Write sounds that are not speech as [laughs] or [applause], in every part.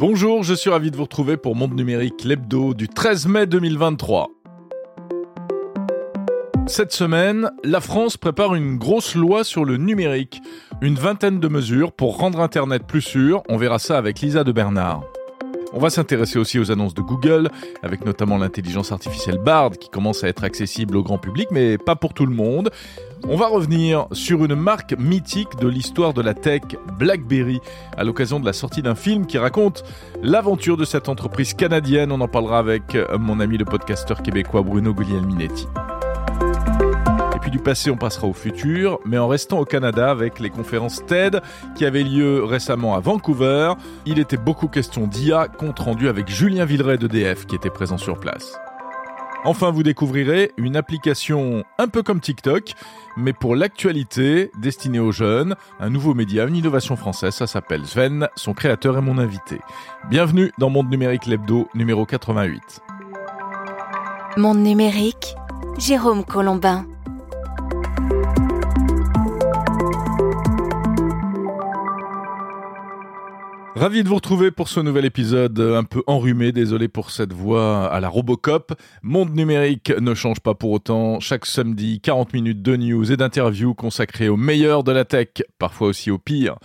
Bonjour, je suis ravi de vous retrouver pour Monde Numérique, l'hebdo du 13 mai 2023. Cette semaine, la France prépare une grosse loi sur le numérique. Une vingtaine de mesures pour rendre Internet plus sûr. On verra ça avec Lisa de Bernard. On va s'intéresser aussi aux annonces de Google, avec notamment l'intelligence artificielle Bard qui commence à être accessible au grand public, mais pas pour tout le monde. On va revenir sur une marque mythique de l'histoire de la tech, BlackBerry, à l'occasion de la sortie d'un film qui raconte l'aventure de cette entreprise canadienne. On en parlera avec mon ami le podcasteur québécois Bruno Guglielminetti. Puis du passé, on passera au futur, mais en restant au Canada avec les conférences TED qui avaient lieu récemment à Vancouver. Il était beaucoup question d'IA, compte rendu avec Julien Villeray d'EDF qui était présent sur place. Enfin, vous découvrirez une application un peu comme TikTok, mais pour l'actualité, destinée aux jeunes, un nouveau média, une innovation française, ça s'appelle Sven, son créateur est mon invité. Bienvenue dans Monde Numérique Lebdo numéro 88. Monde Numérique, Jérôme Colombin. Ravi de vous retrouver pour ce nouvel épisode un peu enrhumé, désolé pour cette voix à la Robocop. Monde numérique ne change pas pour autant. Chaque samedi, 40 minutes de news et d'interviews consacrées au meilleur de la tech, parfois aussi au pire.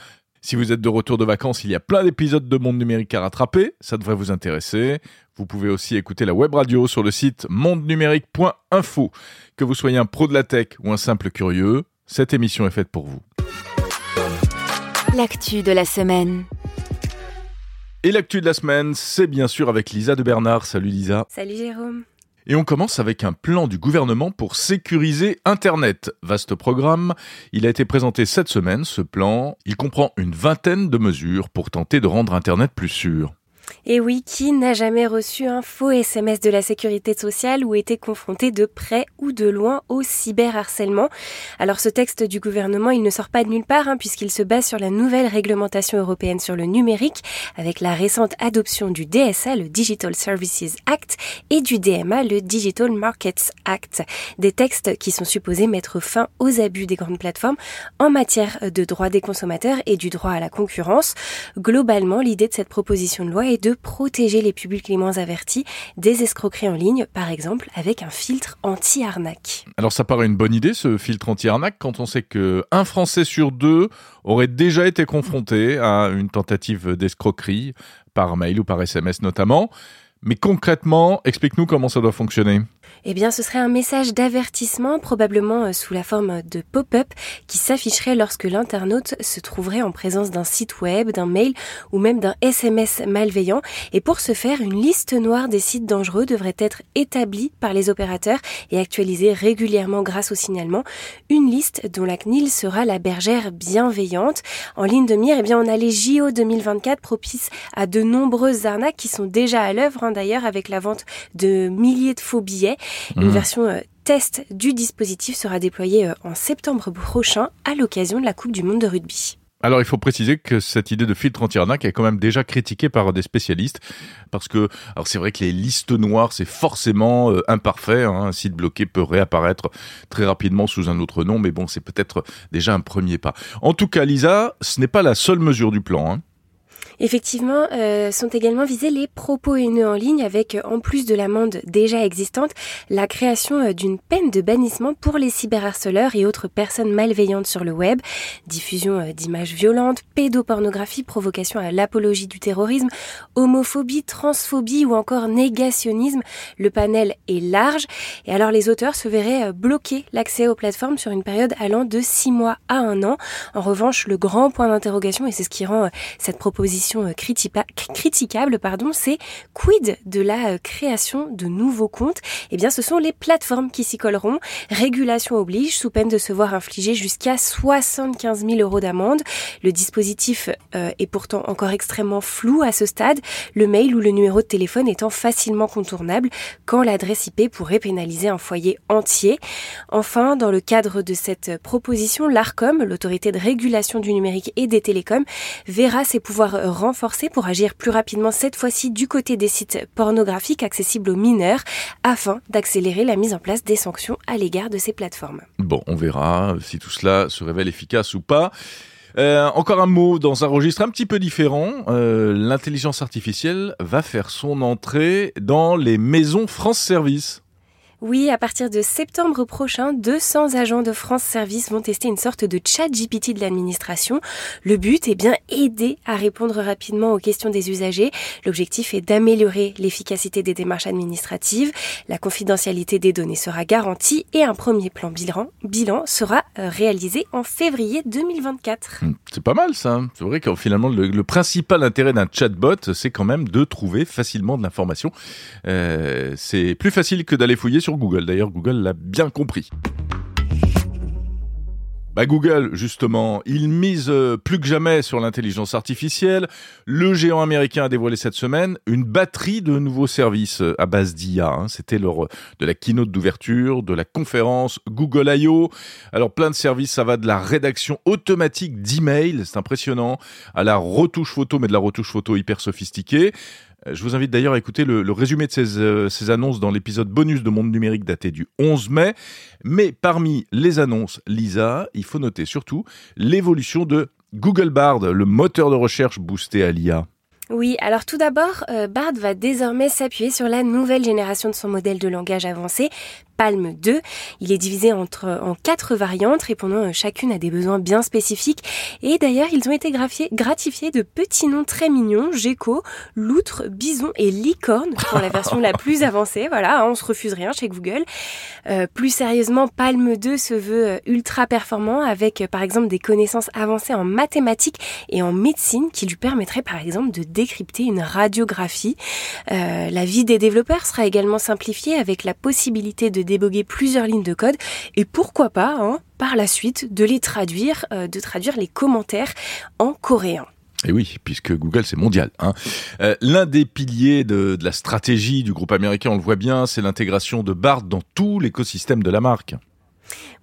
Si vous êtes de retour de vacances, il y a plein d'épisodes de Monde numérique à rattraper, ça devrait vous intéresser. Vous pouvez aussi écouter la web radio sur le site mondenumérique.info. Que vous soyez un pro de la tech ou un simple curieux, cette émission est faite pour vous. L'actu de la semaine. Et l'actu de la semaine, c'est bien sûr avec Lisa de Bernard. Salut Lisa. Salut Jérôme. Et on commence avec un plan du gouvernement pour sécuriser Internet. Vaste programme. Il a été présenté cette semaine, ce plan. Il comprend une vingtaine de mesures pour tenter de rendre Internet plus sûr. Et oui, qui n'a jamais reçu un faux SMS de la sécurité sociale ou été confronté de près ou de loin au cyberharcèlement? Alors ce texte du gouvernement, il ne sort pas de nulle part hein, puisqu'il se base sur la nouvelle réglementation européenne sur le numérique avec la récente adoption du DSA, le Digital Services Act, et du DMA, le Digital Markets Act. Des textes qui sont supposés mettre fin aux abus des grandes plateformes en matière de droits des consommateurs et du droit à la concurrence. Globalement, l'idée de cette proposition de loi est de protéger les publics les moins avertis des escroqueries en ligne, par exemple avec un filtre anti-arnaque. Alors ça paraît une bonne idée ce filtre anti-arnaque quand on sait que un Français sur deux aurait déjà été confronté à une tentative d'escroquerie par mail ou par SMS notamment. Mais concrètement, explique-nous comment ça doit fonctionner. Eh bien, ce serait un message d'avertissement, probablement euh, sous la forme de pop-up, qui s'afficherait lorsque l'internaute se trouverait en présence d'un site web, d'un mail ou même d'un SMS malveillant. Et pour ce faire, une liste noire des sites dangereux devrait être établie par les opérateurs et actualisée régulièrement grâce au signalement. Une liste dont la CNIL sera la bergère bienveillante. En ligne de mire, eh bien, on a les JO 2024 propices à de nombreuses arnaques qui sont déjà à l'œuvre, hein, d'ailleurs, avec la vente de milliers de faux billets. Une mmh. version euh, test du dispositif sera déployée euh, en septembre prochain à l'occasion de la Coupe du Monde de rugby. Alors il faut préciser que cette idée de filtre anti-arnaque est quand même déjà critiquée par des spécialistes parce que alors c'est vrai que les listes noires c'est forcément euh, imparfait. Hein. un site bloqué peut réapparaître très rapidement sous un autre nom, mais bon c'est peut-être déjà un premier pas. En tout cas, Lisa, ce n'est pas la seule mesure du plan. Hein. Effectivement, euh, sont également visés les propos haineux en ligne avec, en plus de l'amende déjà existante, la création euh, d'une peine de bannissement pour les cyberharceleurs et autres personnes malveillantes sur le web, diffusion euh, d'images violentes, pédopornographie, provocation à l'apologie du terrorisme, homophobie, transphobie ou encore négationnisme. Le panel est large et alors les auteurs se verraient bloquer l'accès aux plateformes sur une période allant de 6 mois à un an. En revanche, le grand point d'interrogation, et c'est ce qui rend cette proposition euh, critiquable, pardon, c'est quid de la euh, création de nouveaux comptes? Eh bien, ce sont les plateformes qui s'y colleront. Régulation oblige, sous peine de se voir infliger jusqu'à 75 000 euros d'amende. Le dispositif euh, est pourtant encore extrêmement flou à ce stade, le mail ou le numéro de téléphone étant facilement contournable quand l'adresse IP pourrait pénaliser un foyer entier. Enfin, dans le cadre de cette proposition, l'ARCOM, l'autorité de régulation du numérique et des télécoms, verra ses pouvoirs renforcé pour agir plus rapidement cette fois-ci du côté des sites pornographiques accessibles aux mineurs afin d'accélérer la mise en place des sanctions à l'égard de ces plateformes. Bon, on verra si tout cela se révèle efficace ou pas. Euh, encore un mot dans un registre un petit peu différent. Euh, L'intelligence artificielle va faire son entrée dans les maisons France Service. Oui, à partir de septembre prochain, 200 agents de France Service vont tester une sorte de chat GPT de l'administration. Le but est bien aider à répondre rapidement aux questions des usagers. L'objectif est d'améliorer l'efficacité des démarches administratives. La confidentialité des données sera garantie et un premier plan bilan, sera euh, réalisé en février 2024. Hmm, c'est pas mal ça. C'est vrai que finalement le, principal intérêt d'un chatbot, c'est quand même de trouver facilement de l'information. Euh, c'est plus facile que d'aller fouiller sur Google. D'ailleurs, Google l'a bien compris. Bah Google, justement, il mise euh, plus que jamais sur l'intelligence artificielle. Le géant américain a dévoilé cette semaine une batterie de nouveaux services euh, à base d'IA. Hein. C'était lors de la keynote d'ouverture, de la conférence Google I.O. Alors plein de services, ça va de la rédaction automatique d'emails, c'est impressionnant, à la retouche photo, mais de la retouche photo hyper sophistiquée. Je vous invite d'ailleurs à écouter le, résumé de ces, euh, ces annonces dans l'épisode bonus de Monde Numérique daté du 11 mai. Mais parmi les annonces Lisa, il faut noter surtout l'évolution de Google Bard, le moteur de recherche boosté à l'IA. Oui, alors tout d'abord, euh, Bard va désormais s'appuyer sur la nouvelle génération de son modèle de langage avancé, Palm 2. Il est divisé entre, en quatre variantes, répondant euh, chacune à des besoins bien spécifiques. Et d'ailleurs, ils ont été gratifiés de petits noms très mignons, gecko, loutre, bison et licorne pour la version la plus [laughs] avancée. Voilà, hein, on se refuse rien chez Google. Euh, plus sérieusement, Palm 2 se veut euh, ultra performant avec par exemple des connaissances avancées en mathématiques et en médecine qui lui permettraient par exemple de décrypter une radiographie. la vie des développeurs sera également simplifiée avec la possibilité de déboguer plusieurs lignes de code et pourquoi pas, hein, par la suite, de les traduire, euh, de traduire les commentaires en coréen. Et oui, puisque Google c'est mondial. Hein. Euh, l'un des piliers de, de, la stratégie du groupe américain, on le voit bien, c'est l'intégration de Bard dans tout l'écosystème de la marque.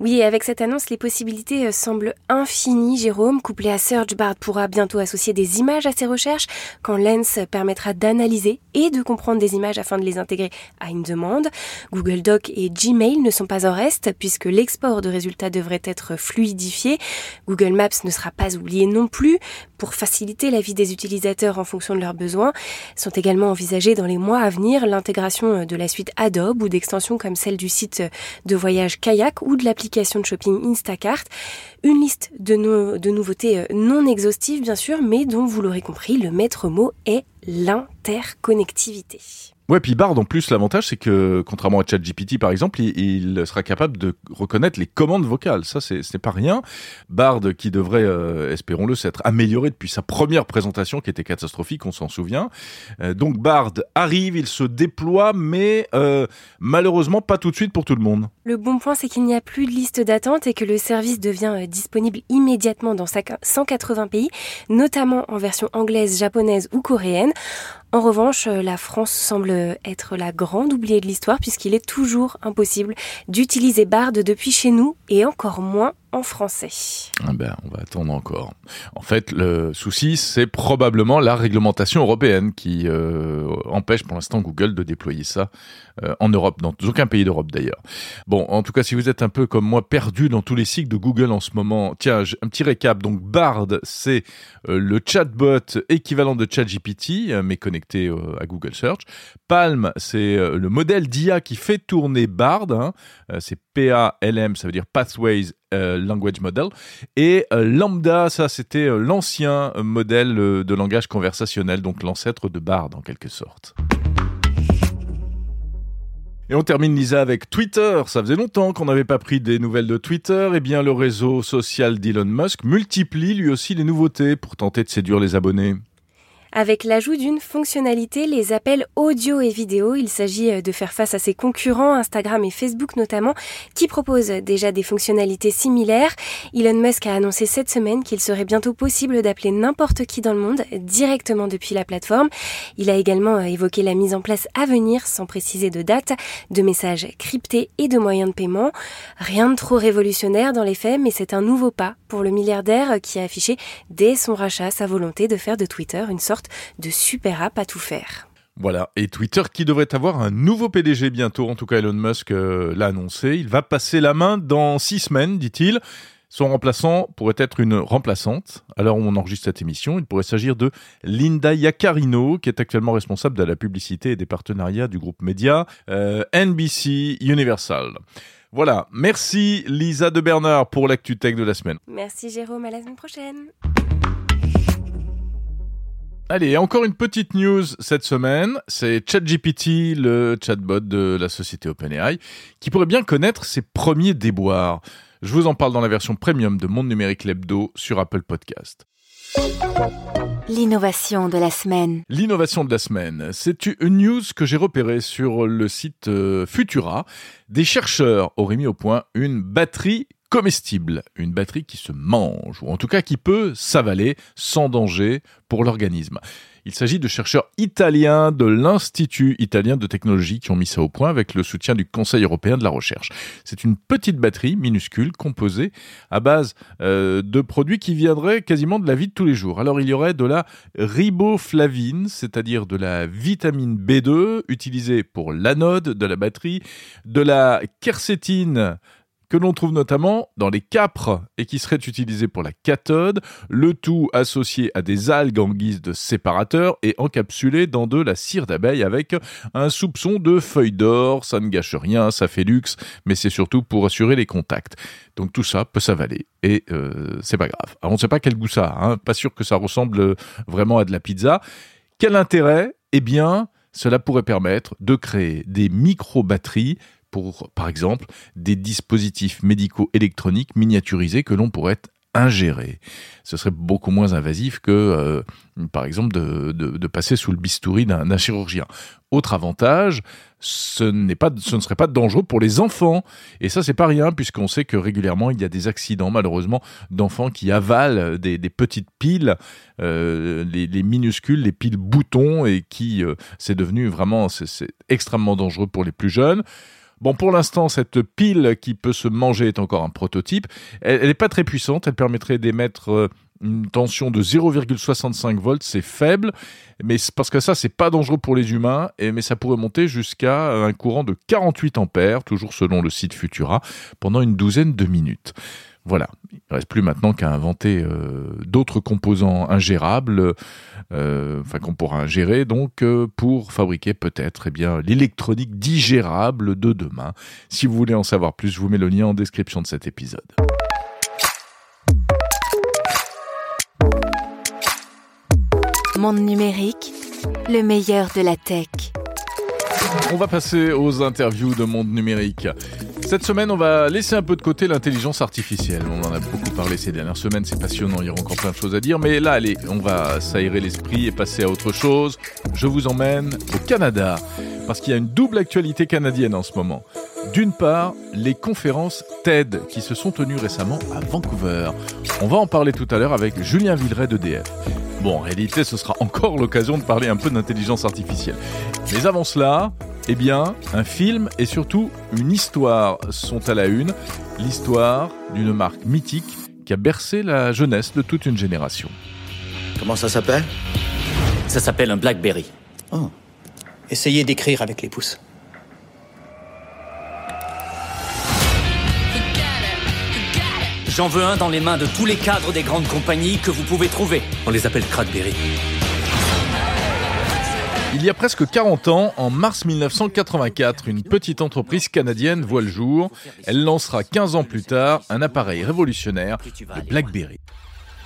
Oui, et avec cette annonce, les possibilités euh, semblent infinies. Jérôme, couplé à SearchBard, pourra bientôt associer des images à ses recherches, quand Lens permettra d'analyser et de comprendre des images afin de les intégrer à une demande. Google Doc et Gmail ne sont pas en reste, puisque l'export de résultats devrait être fluidifié. Google Maps ne sera pas oublié non plus. Pour faciliter la vie des utilisateurs en fonction de leurs besoins, sont également envisagées dans les mois à venir l'intégration de la suite Adobe ou d'extensions comme celle du site de voyage Kayak ou de l'application de shopping Instacart. Une liste de, de nouveautés euh, non exhaustives bien sûr, mais dont vous l'aurez compris, le maître mot est l'interconnectivité. Ouais, puis Bard, en plus, l'avantage, c'est que, contrairement à ChatGPT, par exemple, il, sera capable de reconnaître les commandes vocales. Ça, c'est, pas rien. Bard, qui devrait, euh, espérons-le, s'être amélioré depuis sa première présentation, qui était catastrophique, on s'en souvient. Euh, donc, Bard arrive, il se déploie, mais euh, malheureusement, pas tout de suite pour tout le monde. Le bon point, c'est qu'il n'y a plus de liste d'attente et que le service devient disponible immédiatement dans 180 pays, notamment en version anglaise, japonaise ou coréenne. En revanche, euh, la France semble être la grande oubliée de l'histoire puisqu'il est toujours impossible d'utiliser Bard depuis chez nous et encore moins en français. Ah ben, on va attendre encore. En fait, le souci, c'est probablement la réglementation européenne qui euh, empêche pour l'instant Google de déployer ça euh, en Europe, dans aucun pays d'Europe d'ailleurs. Bon, en tout cas, si vous êtes un peu comme moi perdu dans tous les cycles de Google en ce moment, tiens, un petit récap. Donc, Bard, c'est euh, le chatbot équivalent de ChatGPT, mais connecté à Google Search. Palm, c'est le modèle d'IA qui fait tourner Bard. Hein. c'est PALM, ça veut dire Pathways euh, language Model. Et euh, Lambda, ça c'était euh, l'ancien modèle de langage conversationnel, donc l'ancêtre de Bard en quelque sorte. Et on termine Lisa avec Twitter. Ça faisait longtemps qu'on n'avait pas pris des nouvelles de Twitter. Eh bien, le réseau social d'Elon Musk multiplie lui aussi les nouveautés pour tenter de séduire les abonnés avec l'ajout d'une fonctionnalité, les appels audio et vidéo. Il s'agit euh, de faire face à ses concurrents, Instagram et Facebook notamment, qui proposent déjà des fonctionnalités similaires. Elon Musk a annoncé cette semaine qu'il serait bientôt possible d'appeler n'importe qui dans le monde directement depuis la plateforme. Il a également euh, évoqué la mise en place à venir, sans préciser de date, de messages cryptés et de moyens de paiement. Rien de trop révolutionnaire dans les faits, mais c'est un nouveau pas pour le milliardaire qui a affiché dès son rachat sa volonté de faire de Twitter une sorte de super app à tout faire. Voilà, et Twitter qui devrait avoir un nouveau PDG bientôt, en tout cas Elon Musk euh, l'a annoncé, il va passer la main dans six semaines, dit-il. Son remplaçant pourrait être une remplaçante. Alors on enregistre cette émission, il pourrait s'agir de Linda Yacarino, qui est actuellement responsable de la publicité et des partenariats du groupe média euh, NBC Universal. Voilà, merci Lisa de Bernard pour l'actu tech de la semaine. Merci Jérôme, à la semaine prochaine. Allez, encore une petite news cette semaine, c'est ChatGPT, le chatbot de la société OpenAI, qui pourrait bien connaître ses premiers déboires. Je vous en parle dans la version premium de Monde Numérique Lebdo sur Apple Podcast. L'innovation de la semaine. L'innovation de la semaine, c'est une news que j'ai repérée sur le site euh, Futura. Des chercheurs auraient mis au point une batterie comestible, une batterie qui se mange, ou en tout cas qui peut s'avaler sans danger pour l'organisme. Il s'agit de chercheurs italiens de l'Institut italien de technologie qui ont mis ça au point avec le soutien du Conseil européen de la recherche. C'est une petite batterie minuscule composée à base euh, de produits qui viendraient quasiment de la vie de tous les jours. Alors il y aurait de la riboflavine, c'est-à-dire de la vitamine B2 utilisée pour l'anode de la batterie, de la quercétine que l'on trouve notamment dans les capres et qui serait utilisé pour la cathode, le tout associé à des algues en guise de séparateur et encapsulé dans de la cire d'abeille avec un soupçon de feuilles d'or, ça ne gâche rien, ça fait luxe, mais c'est surtout pour assurer les contacts. Donc tout ça peut s'avaler et euh, c'est pas grave. Alors on ne sait pas quel goût ça a, hein. pas sûr que ça ressemble vraiment à de la pizza. Quel intérêt? Eh bien, cela pourrait permettre de créer des micro-batteries pour, par exemple, des dispositifs médicaux électroniques miniaturisés que l'on pourrait ingérer. Ce serait beaucoup moins invasif que, euh, par exemple, de, passer sous le bistouri d'un chirurgien. Autre avantage, ce, pas, ce ne serait pas dangereux pour les enfants. Et ça, c'est pas rien, puisqu'on sait que régulièrement, il y a des accidents, malheureusement, d'enfants qui avalent des, petites piles, euh, les, les, minuscules, les piles boutons, et qui, euh, c'est devenu vraiment, c'est extrêmement dangereux pour les plus jeunes. Bon, pour l'instant, cette pile qui peut se manger est encore un prototype. Elle n'est pas très puissante. Elle permettrait d'émettre euh, une tension de 0,65 volts, c'est faible, mais parce que ça, c'est pas dangereux pour les humains, et, mais ça pourrait monter jusqu'à un courant de 48 ampères, toujours selon le site Futura, pendant une douzaine de minutes. Voilà, il ne reste plus maintenant qu'à inventer euh, d'autres composants ingérables, euh, enfin qu'on pourra ingérer donc euh, pour fabriquer peut-être eh bien l'électronique digérable de demain. Si vous voulez en savoir plus, je vous mets le lien en description de cet épisode. Monde numérique, le meilleur de la tech. On va passer aux interviews de Monde numérique. Cette semaine, on va laisser un peu de côté l'intelligence artificielle. On en a beaucoup parlé ces dernières semaines, c'est passionnant, il y aura encore plein de choses à dire. Mais là, allez, on va s'aérer l'esprit et passer à autre chose. Je vous emmène au Canada, parce qu'il y a une double actualité canadienne en ce moment. D'une part, les conférences TED qui se sont tenues récemment à Vancouver. On va en parler tout à l'heure avec Julien Villeray d'EDF. Bon, en réalité, ce sera encore l'occasion de parler un peu d'intelligence artificielle. Mais avant cela, eh bien, un film et surtout une histoire sont à la une. L'histoire d'une marque mythique qui a bercé la jeunesse de toute une génération. Comment ça s'appelle? Ça s'appelle un Blackberry. Oh. Essayez d'écrire avec les pouces. J'en veux un dans les mains de tous les cadres des grandes compagnies que vous pouvez trouver. On les appelle Crackberry. Il y a presque 40 ans, en mars 1984, une petite entreprise canadienne voit le jour. Elle lancera 15 ans plus tard un appareil révolutionnaire, le BlackBerry.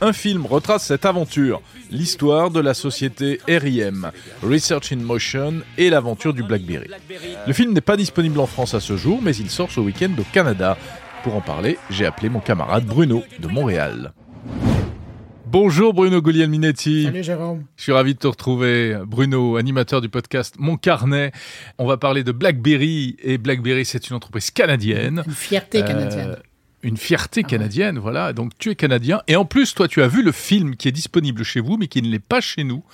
Un film retrace cette aventure, l'histoire de la société RIM, Research in Motion, et l'aventure du BlackBerry. Le film n'est pas disponible en France à ce jour, mais il sort ce week-end au Canada. Pour en parler, j'ai appelé mon camarade Bruno de Montréal. Bonjour Bruno Guglielminetti. Salut Jérôme. Je suis ravi de te retrouver. Bruno, animateur du podcast Mon Carnet. On va parler de BlackBerry. Et BlackBerry, c'est une entreprise canadienne. Une fierté canadienne. Euh, une fierté ah canadienne, voilà. Donc tu es canadien. Et en plus, toi, tu as vu le film qui est disponible chez vous, mais qui ne l'est pas chez nous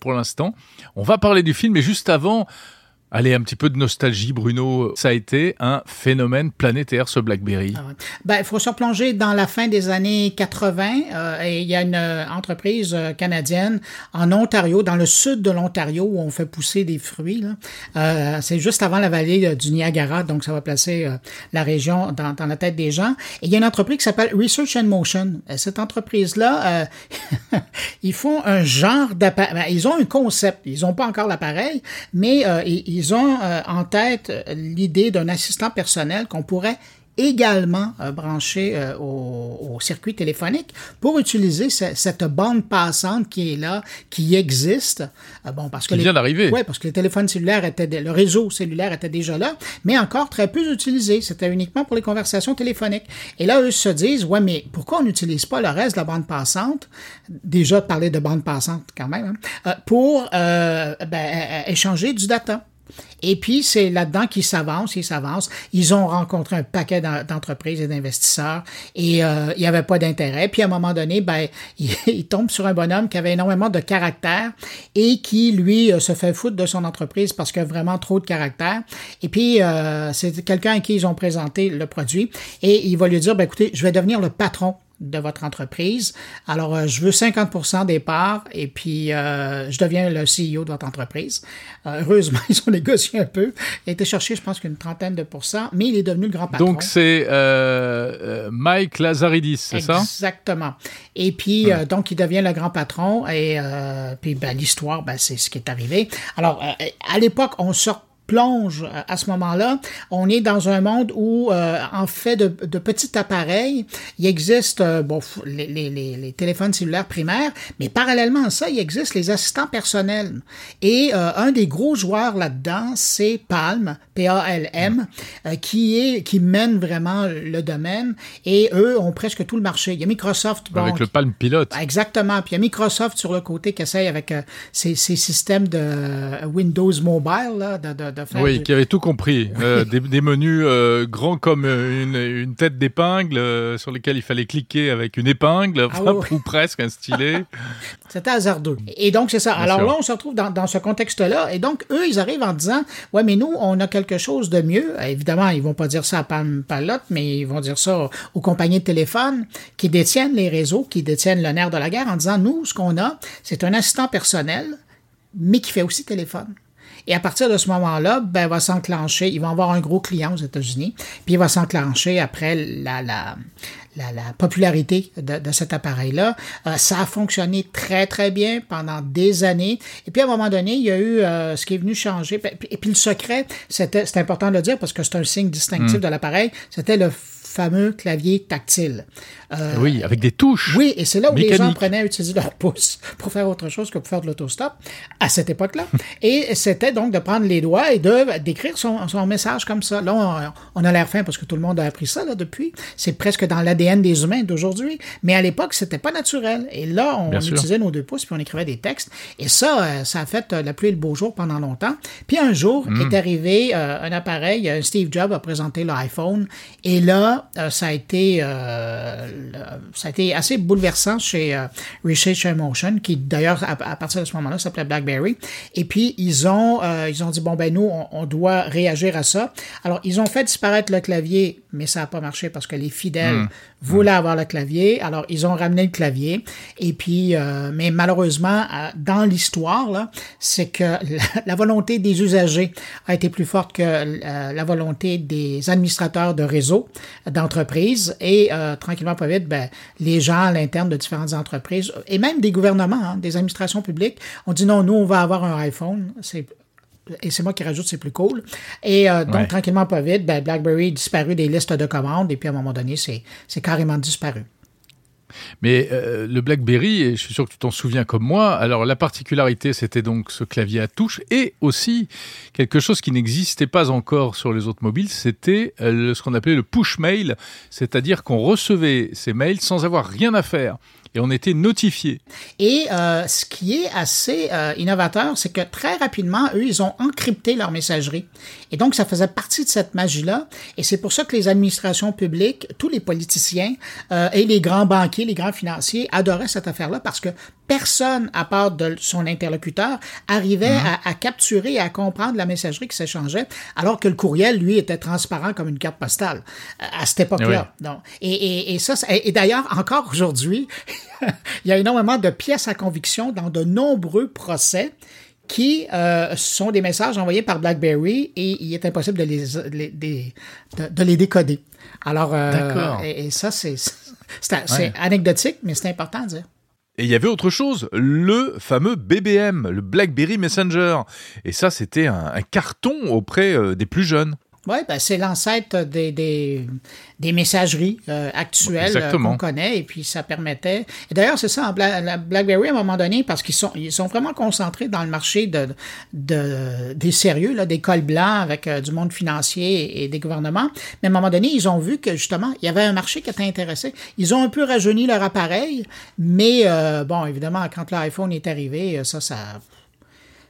pour l'instant. On va parler du film, mais juste avant, Allez, un petit peu de nostalgie, Bruno. Ça a été un phénomène planétaire, ce BlackBerry. Ah ben, il faut se replonger dans la fin des années 80. Euh, et il y a une euh, entreprise euh, canadienne en Ontario, dans le sud de l'Ontario, où on fait pousser des fruits. Euh, c'est juste avant la vallée du Niagara, donc ça va placer la région dans, dans, la tête des gens. Et il y a une entreprise qui s'appelle Research and Motion. Cette entreprise-là, [laughs] ils font un genre d'appareil. Ben, ils ont un concept. Ils n'ont pas encore l'appareil, mais ils ils ont euh, en tête euh, l'idée d'un assistant personnel qu'on pourrait également euh, brancher au, circuit téléphonique pour utiliser cette bande passante qui est là, qui existe. bon, parce que qui vient d'arriver. Oui, parce que le téléphone cellulaire était, le réseau cellulaire était déjà là, mais encore très peu utilisé. C'était uniquement pour les conversations téléphoniques. Et là, eux se disent, ouais, mais pourquoi on n'utilise pas le reste de la bande passante, déjà parler de bande passante quand même, hein, pour ben, échanger du data. Et puis, c'est là-dedans qu'ils s'avancent, ils s'avancent. Ils ont rencontré un paquet d'entreprises et d'investisseurs et euh, il n'y avait pas d'intérêt. Puis, à un moment donné, ben, [laughs] ils tombent sur un bonhomme qui avait énormément de caractère et qui, lui, euh, se fait foutre de son entreprise parce qu'il a vraiment trop de caractère. Et puis, euh, c'est quelqu'un à qui ils ont présenté le produit et il va lui dire, ben, écoutez, je vais devenir le patron de votre entreprise. Alors, euh, je veux 50% des parts et puis euh, je deviens le CEO de votre entreprise. Euh, heureusement, [laughs] ils ont négocié un peu. Il a été cherché, je pense, qu'une trentaine de pourcents, mais il est devenu le grand patron. Donc, c'est Mike Lazaridis, c'est ça? Exactement. Et puis, donc, il devient le grand patron et puis ben, l'histoire, ben, c'est ce qui est arrivé. Alors, à l'époque, on sort plonge euh, à ce moment-là, on est dans un monde où, euh, en fait de, de, petits appareils, il existe euh, bon, les, les, les, téléphones cellulaires primaires, mais parallèlement à ça, il existe les assistants personnels. Et un des gros joueurs là-dedans, c'est Palm, P-A-L-M, qui est qui mène vraiment le domaine. Et eux ont presque tout le marché. Il y a Microsoft. avec le Palm Pilote. Exactement. Puis il y a Microsoft sur le côté qui essaye avec ses, ses, systèmes de Windows Mobile, là, de, de oui, qui avait tout compris. Euh, des, menus euh, grands comme une, tête d'épingle euh, sur lesquels il fallait cliquer avec une épingle, ah ou presque un stylet. [laughs] C'était hasardeux. Et donc, c'est ça. Alors là, on se retrouve dans, ce contexte-là. Et donc, eux, ils arrivent en disant, ouais, mais nous, on a quelque chose de mieux. Évidemment, ils vont pas dire ça à Palm Palot, mais ils vont dire ça aux compagnies de téléphone qui détiennent les réseaux, qui détiennent le nerf de la guerre en disant, nous, ce qu'on a, c'est un assistant personnel, mais qui fait aussi téléphone. Et à partir de ce moment-là, ben, va s'enclencher, ils vont avoir un gros client aux États-Unis, puis il va s'enclencher après la, la, la, la, popularité de, de cet appareil-là. Euh, ça a fonctionné très, très bien pendant des années. Et puis, à un moment donné, il y a eu euh, ce qui est venu changer. Et puis, le secret, c'était, c'est important de le dire parce que c'est un signe distinctif mm. de l'appareil, c'était le fameux clavier tactile. Euh, oui, avec des touches. Oui, et c'est là où les gens prenaient à utiliser leur pouce pour faire autre chose que pour faire de l'autostop à cette époque-là. [laughs] et c'était donc de prendre les doigts et de d'écrire son, son, message comme ça. Là, on, a l'air fin parce que tout le monde a appris ça là, depuis. C'est presque dans l'ADN des humains d'aujourd'hui. Mais à l'époque, c'était pas naturel. Et là, on utilisait nos deux pouces puis on écrivait des textes. Et ça, euh, ça a fait euh, la pluie et le beau jour pendant longtemps. Puis un jour mm. est arrivé un appareil, Steve Jobs a présenté l'iPhone. Et là, ça a été ça a été assez bouleversant chez euh, Research Motion, qui d'ailleurs, à, partir de ce moment-là, s'appelait BlackBerry. Et puis, ils ont, euh, ils ont dit, bon, ben nous, on, doit réagir à ça. Alors, ils ont fait disparaître le clavier, mais ça n'a pas marché parce que les fidèles hmm. Voulaient avoir le clavier. Alors, ils ont ramené le clavier. Et puis, euh, mais malheureusement, dans l'histoire, c'est que [laughs] la, volonté des usagers a été plus forte que la volonté des administrateurs de réseau, d'entreprise. Et tranquillement, pas vite, ben, les gens à l'interne de différentes entreprises et même des gouvernements, hein, des administrations publiques, ont dit non, nous, on va avoir un iPhone. Et c'est moi qui rajoute, c'est plus cool. Et euh, donc, tranquillement, pas vite, ben, BlackBerry disparu des listes de commandes et puis à un moment donné, c'est carrément disparu. Mais euh, le BlackBerry, et je suis sûr que tu t'en souviens comme moi, alors la particularité, c'était donc ce clavier à touche, et aussi quelque chose qui n'existait pas encore sur les autres mobiles, c'était euh, ce qu'on appelait le push mail, c'est-à-dire qu'on recevait ces mails sans avoir rien à faire et on était notifié. Et euh, ce qui est assez euh, innovateur, c'est que très rapidement, eux, ils ont encrypté leur messagerie. Et donc, ça faisait partie de cette magie-là. Et c'est pour ça que les administrations publiques, tous les politiciens euh, et les grands banquiers, les grands financiers adoraient cette affaire-là parce que personne, à part de son interlocuteur, arrivait à, à, capturer et à comprendre la messagerie qui s'échangeait, alors que le courriel, lui, était transparent comme une carte postale à cette époque-là. Donc, et, et, et, ça, et d'ailleurs, encore aujourd'hui, [laughs] il y a énormément de pièces à conviction dans de nombreux procès qui euh, sont des messages envoyés par BlackBerry et il est impossible de les, de, de les décoder. Alors, euh, et, et, ça, c'est ouais. anecdotique, mais c'est important à dire. Et il y avait autre chose, le fameux BBM, le BlackBerry Messenger. Et ça, c'était un, carton auprès euh, des plus jeunes. Oui, ben c'est l'ancêtre des, des, des, messageries euh, actuelles euh, qu'on connaît, et puis ça permettait. Et d'ailleurs, c'est ça, la BlackBerry, à un moment donné, parce qu'ils sont, ils sont vraiment concentrés dans le marché de, de des sérieux, là, des cols blancs avec euh, du monde financier et, des gouvernements. Mais à un moment donné, ils ont vu que justement, il y avait un marché qui était intéressé. Ils ont un peu rajeuni leur appareil, mais bon, évidemment, quand l'iPhone est arrivé, ça, ça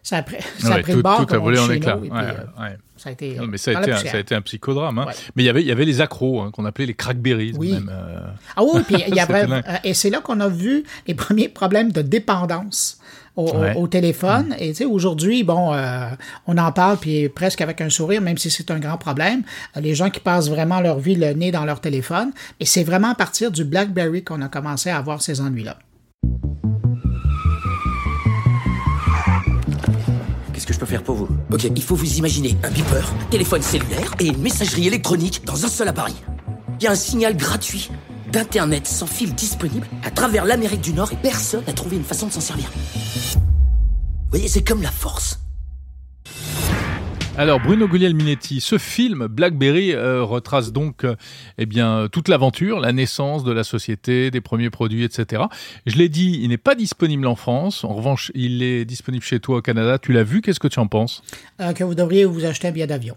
ça a pris, ça a pris tout, le bord tout a volé en éclats. Ouais. Ça a été, non, mais ça a, été un, ça a été un psychodrame. Hein. Mais il y avait, il y avait les accros hein, qu'on appelait les crackberries. Oui. Même, euh... Ah oui, puis il y [laughs] avait, et c'est là qu'on a vu les premiers problèmes de dépendance. Au, ouais. au, téléphone. Mmh. Et tu sais, aujourd'hui, bon, euh, on en parle puis presque avec un sourire, même si c'est un grand problème. Les gens qui passent vraiment leur vie le nez dans leur téléphone. Et c'est vraiment à partir du BlackBerry qu'on a commencé à avoir ces ennuis-là. Que je peux faire pour vous Ok, il faut vous imaginer un beeper, téléphone cellulaire et une messagerie électronique dans un seul appareil. Il y a un signal gratuit d'Internet sans fil disponible à travers l'Amérique du Nord et personne n'a trouvé une façon de s'en servir. Vous voyez, c'est comme la force. Alors Bruno Guglielminetti, ce film Blackberry euh, retrace donc euh, eh bien toute l'aventure, la naissance de la société, des premiers produits, etc. Je l'ai dit, il n'est pas disponible en France. En revanche, il est disponible chez toi au Canada. Tu l'as vu Qu'est-ce que tu en penses? Euh, Que vous devriez vous acheter un billet d'avion.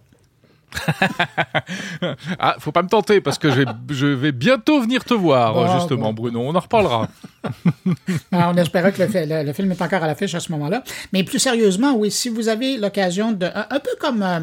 Ah, faut pas me tenter parce que je vais, je vais bientôt venir te voir, bon, justement, bon. Bruno. On en reparlera. Alors, [laughs] on espérait que le, le, le, film est encore à l'affiche à ce moment-là. Mais plus sérieusement, oui, si vous avez l'occasion de. Un, un, peu comme. Euh,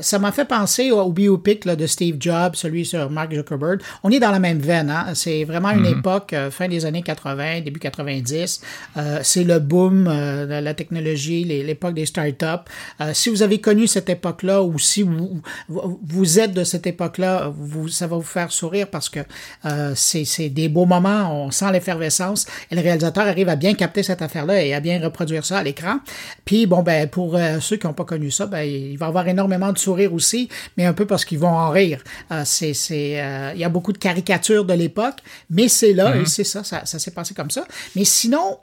ça m'a fait penser au, au biopic là, de Steve Jobs, celui sur Mark Zuckerberg. On est dans la même veine. Hein? C'est vraiment une mm -hmm. époque, euh, fin des années 80, début 90. Euh, c'est le boom euh, de la technologie, l'époque des startups. si vous avez connu cette époque-là ou si vous vous êtes de cette époque-là, vous, ça va vous faire sourire parce que euh, c'est des beaux moments, on sent l'effervescence et le réalisateur arrive à bien capter cette affaire-là et à bien reproduire ça à l'écran. Puis bon, ben pour euh, ceux qui n'ont pas connu ça, ben il va y avoir énormément de sourires aussi, mais un peu parce qu'ils vont en rire. Euh, c'est il y a beaucoup de caricatures de l'époque, mais c'est là mm -hmm. et c'est ça, ça, ça s'est passé comme ça. Mais sinon,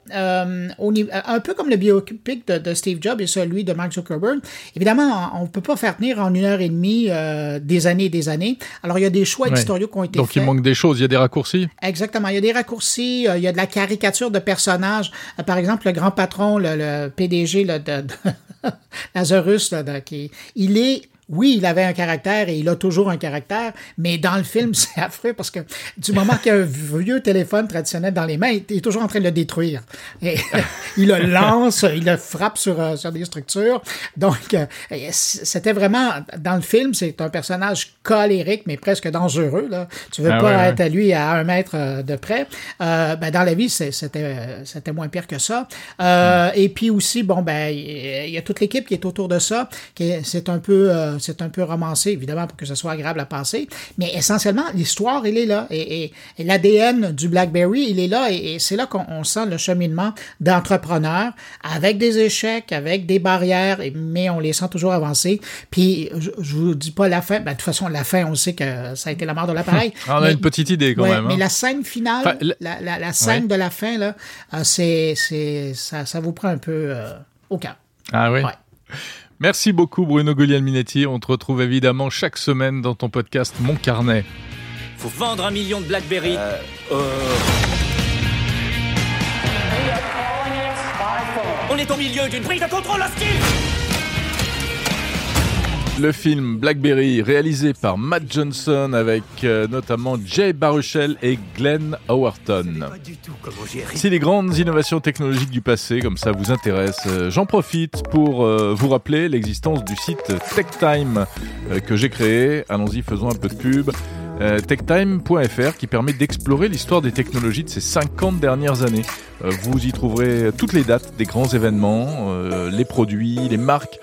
on, un peu comme le biopic de, de, Steve Jobs et celui de Mark Zuckerberg, évidemment, on ne peut pas faire tenir en une heure et demie euh, des années et des années. Alors, il y a des choix ouais. éditoriaux qui ont été Donc, faits. Donc, il manque des choses. Il y a des raccourcis. Exactement. Il y a des raccourcis. Euh, il y a de la caricature de personnages. Euh, par exemple, le grand patron, le, le PDG là, de, de [laughs] Lazarus, là, de, qui, il est oui, il avait un caractère et il a toujours un caractère, mais dans le film, [laughs] c'est affreux parce que du moment qu'il y a un vieux téléphone traditionnel dans les mains, il est toujours en train de le détruire. Et [laughs] il le lance, il le frappe sur, sur des structures. Donc, c'était vraiment, dans le film, c'est un personnage colérique, mais presque dangereux. Là. Tu veux ah, pas ouais, être ouais. à lui à un mètre de près. Euh, ben, dans la vie, c'était c'était moins pire que ça. Euh, mm. Et puis aussi, bon, ben, il y a toute l'équipe qui est autour de ça, qui c'est un peu... Euh, c'est un peu romancé, évidemment, pour que ce soit agréable à passer. Mais essentiellement, l'histoire, il est là. Et, et, et l'ADN du BlackBerry, il est là. Et, et c'est là qu'on sent le cheminement d'entrepreneurs avec des échecs, avec des barrières, mais on les sent toujours avancer. Puis, je, je vous dis pas la fin. Ben, de toute façon, la fin, on sait que ça a été la mort de l'appareil. [laughs] on a mais, une petite idée quand ouais, même. Hein. Mais la scène finale, enfin, la, la, la, scène ouais. de la fin, là, euh, c'est, c'est, ça, ça vous prend un peu euh, au cœur. Ah oui? Ouais. Merci beaucoup Bruno Guglielminetti. On te retrouve évidemment chaque semaine dans ton podcast Mon Carnet. Faut vendre un million de Blackberry. Euh, euh... On est au milieu d'une prise de contrôle hostile le film Blackberry, réalisé par Matt Johnson avec euh, notamment Jay Baruchel et Glenn Howerton. Si les grandes innovations technologiques du passé, comme ça vous intéresse, euh, j'en profite pour euh, vous rappeler l'existence du site TechTime que j'ai créé. Allons-y, faisons un peu de pub. Euh, techtime.fr qui permet d'explorer l'histoire des technologies de ces 50 dernières années. Euh, vous y trouverez toutes les dates des grands événements, euh, les produits, les marques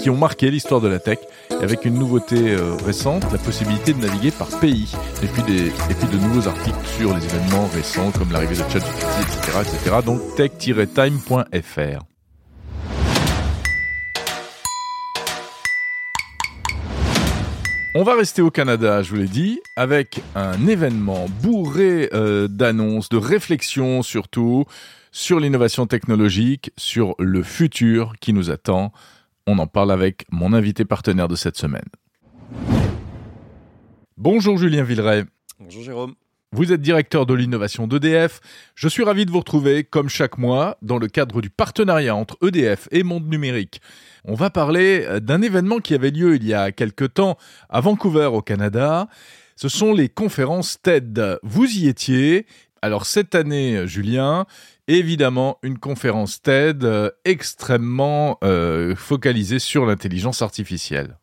qui ont marqué l'histoire de la tech. avec une nouveauté récente, la possibilité de naviguer par pays. Et puis, des, et puis de nouveaux articles sur les événements récents comme l'arrivée de ChatGPT, etc., etc. Donc tech-time.fr. On va rester au Canada, je vous l'ai dit, avec un événement bourré euh, d'annonces, de réflexions surtout, sur l'innovation technologique, sur le futur qui nous attend. On en parle avec mon invité partenaire de cette semaine. Bonjour Julien Villeray. Bonjour Jérôme. Vous êtes directeur de l'innovation d'EDF. Je suis ravi de vous retrouver, comme chaque mois, dans le cadre du partenariat entre EDF et Monde Numérique. On va parler euh, d'un événement qui avait lieu il y a quelque temps à Vancouver au Canada. Ce sont les conférences TED. Vous y étiez. Alors cette année, Julien, évidemment une conférence TED euh, extrêmement euh, focalisée sur l'intelligence artificielle.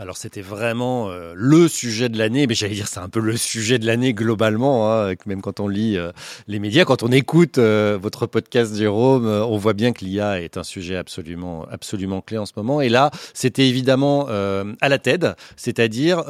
Alors c'était vraiment euh, le sujet de l'année, mais j'allais dire c'est un peu le sujet de l'année globalement, hein, même quand on lit euh, les médias, quand on écoute euh, votre podcast Jérôme, on voit bien que l'IA est un sujet absolument absolument clé en ce moment. Et là, c'était évidemment à la TED, c'est-à-dire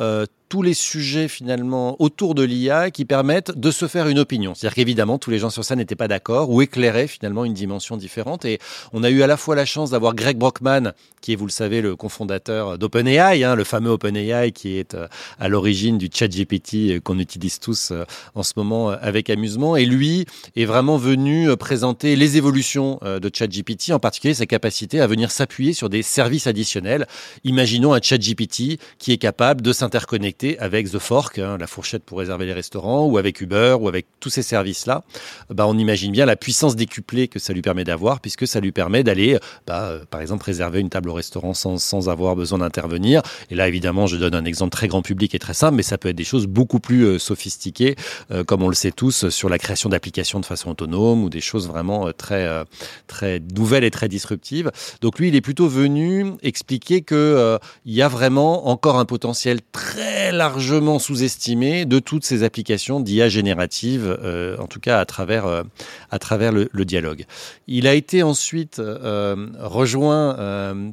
tous les sujets finalement autour de l'IA qui permettent de se faire une opinion. C'est-à-dire qu'évidemment, tous les gens sur ça n'étaient pas d'accord ou éclairaient finalement une dimension différente. Et on a eu à la fois la chance d'avoir Greg Brockman, qui est, vous le savez, le cofondateur d'OpenAI, hein, le fameux OpenAI qui est euh, à l'origine du chat GPT euh, qu'on utilise tous euh, en ce moment avec amusement. Et lui est vraiment venu présenter les évolutions de ChatGPT, en particulier sa capacité à venir s'appuyer sur des services additionnels. Imaginons un ChatGPT qui est capable de s'interconnecter avec The Fork, hein, la fourchette pour réserver les restaurants, ou avec Uber, ou avec tous ces services-là, bah, on imagine bien la puissance décuplée que ça lui permet d'avoir, puisque ça lui permet d'aller, bah, euh, par exemple, réserver une table au restaurant sans, sans avoir besoin d'intervenir. Et là, évidemment, je donne un exemple très grand public et très simple, mais ça peut être des choses beaucoup plus euh, sophistiquées, euh, comme on le sait tous, sur la création d'applications de façon autonome, ou des choses vraiment très, très nouvelles et très disruptives. Donc lui, il est plutôt venu expliquer qu'il il y a vraiment encore un potentiel très largement sous-estimé de toutes ces applications d'IA générative, euh, en tout cas à travers, euh, à travers le, dialogue. Il a été ensuite euh, rejoint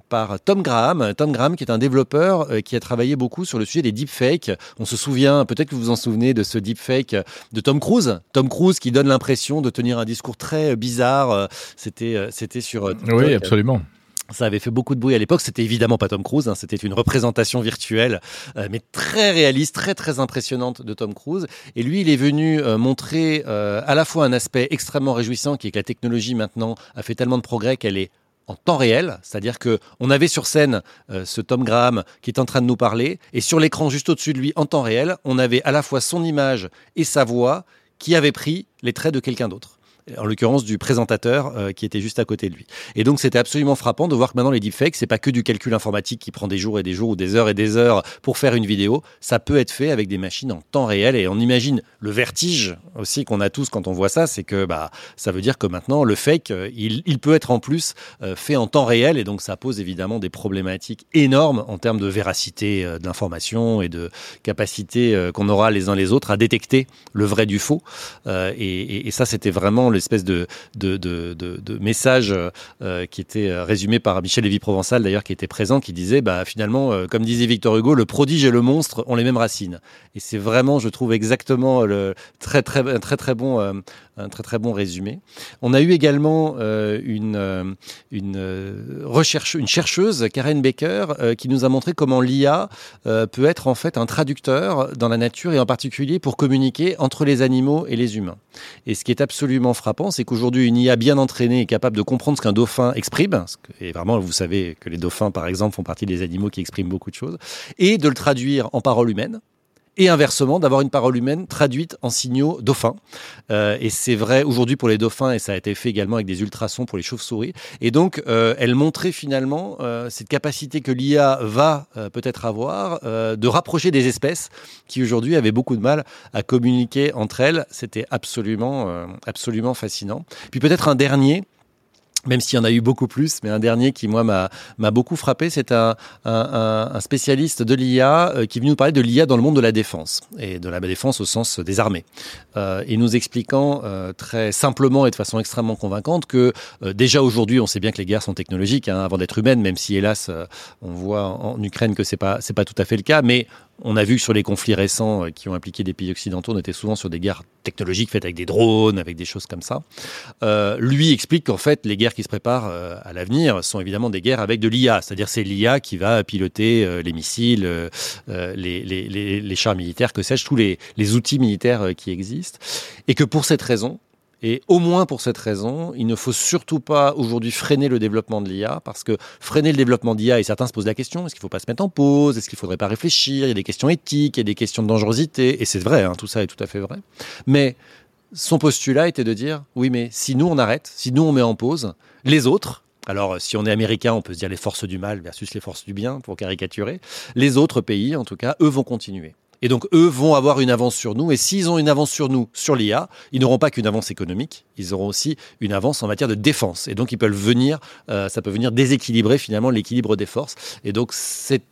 par Tom Graham, Tom Graham qui est un développeur qui a travaillé beaucoup sur le sujet des deepfakes. On se souvient, peut-être que vous vous en souvenez de ce deepfake de Tom Cruise, Tom Cruise qui donne l'impression de tenir un discours très bizarre. C'était, c'était sur. Oui, absolument. Ça avait fait beaucoup de bruit à l'époque. C'était évidemment pas Tom Cruise, hein. c'était une représentation virtuelle, euh, mais très réaliste, très très impressionnante de Tom Cruise. Et lui, il est venu euh, montrer euh, à la fois un aspect extrêmement réjouissant, qui est que la technologie maintenant a fait tellement de progrès qu'elle est en temps réel, c'est-à-dire que on avait sur scène ce Tom Graham qui est en train de nous parler, et sur l'écran juste au-dessus de lui, en temps réel, on avait à la fois son image et sa voix qui avaient pris les traits de quelqu'un d'autre en l'occurrence du présentateur euh, qui était juste à côté de lui. Et donc c'était absolument frappant de voir que maintenant les deepfakes, c'est pas que du calcul informatique qui prend des jours et des jours ou des heures et des heures pour faire une vidéo, ça peut être fait avec des machines en temps réel et on imagine le vertige aussi qu'on a tous quand on voit ça, c'est que bah ça veut dire que maintenant le fake, euh, il, il peut être en plus euh, fait en temps réel et donc ça pose évidemment des problématiques énormes en termes de véracité de l'information et de capacité qu'on aura les uns les autres à détecter le vrai du faux. Et, et, et, ça c'était vraiment l'espèce de, de, de, de, message euh, qui était euh, résumé par Michel Lévy-Provençal, d'ailleurs, qui était présent, qui disait, bah, finalement, euh, comme disait Victor Hugo, le prodige et le monstre ont les mêmes racines. Et c'est vraiment, je trouve, exactement le très, très, très, très bon un très très bon résumé. On a eu également euh, une, euh, une, euh, recherche, une chercheuse, Karen Baker, qui nous a montré comment l'IA peut être en fait un traducteur dans la nature et en particulier pour communiquer entre les animaux et les humains. Et ce qui est absolument frappant, c'est qu'aujourd'hui une IA bien entraînée est capable de comprendre ce qu'un dauphin exprime, et vraiment vous savez que les dauphins par exemple font partie des animaux qui expriment beaucoup de choses, et de le traduire en paroles humaines et inversement d'avoir une parole humaine traduite en signaux dauphins. Euh, et c'est vrai aujourd'hui pour les dauphins et ça a été fait également avec des ultrasons pour les chauves-souris. Et donc euh, elle montrait finalement euh, cette capacité que l'IA va euh, peut-être avoir euh, de rapprocher des espèces qui aujourd'hui avaient beaucoup de mal à communiquer entre elles. C'était absolument absolument fascinant. Puis peut-être un dernier même s'il y en a eu beaucoup plus, mais un dernier qui, moi, m'a beaucoup frappé, c'est un, un, un, spécialiste de l'IA euh, qui venu nous parler de l'IA dans le monde de la défense, et de la défense au sens des armées, euh, et nous expliquant euh, très simplement et de façon extrêmement convaincante que euh, déjà aujourd'hui, on sait bien que les guerres sont technologiques hein, avant d'être humaines, même si, hélas, euh, on voit en, Ukraine que c'est pas, pas tout à fait le cas, mais on a vu que sur les conflits récents qui ont impliqué des pays occidentaux, on était souvent sur des guerres technologiques faites avec des drones, avec des choses comme ça. Euh, lui explique qu'en fait, les guerres qui se préparent euh, à l'avenir sont évidemment des guerres avec de l'IA, c'est-à-dire c'est l'IA qui va piloter euh, les missiles, euh, les, les, chars militaires, que sais-je, tous les outils militaires qui existent, et que pour cette raison, et au moins pour cette raison, il ne faut surtout pas aujourd'hui freiner le développement de l'IA, parce que freiner le développement d'IA, et certains se posent la question, est-ce qu'il ne faut pas se mettre en pause, est-ce qu'il ne faudrait pas réfléchir, il y a des questions éthiques, il y a des questions de dangerosité, et c'est vrai, hein, tout ça est tout à fait vrai. Mais son postulat était de dire, oui, mais si nous on arrête, si nous on met en pause, les autres, alors, si on est américain, on peut se dire les forces du mal versus les forces du bien, pour caricaturer. Les autres pays, en tout cas, eux vont continuer. Et donc, eux vont avoir une avance sur nous. Et s'ils ont une avance sur nous, sur l'IA, ils n'auront pas qu'une avance économique, ils auront aussi une avance en matière de défense. Et donc, ils peuvent venir, euh, ça peut venir déséquilibrer finalement l'équilibre des forces. Et donc, cette,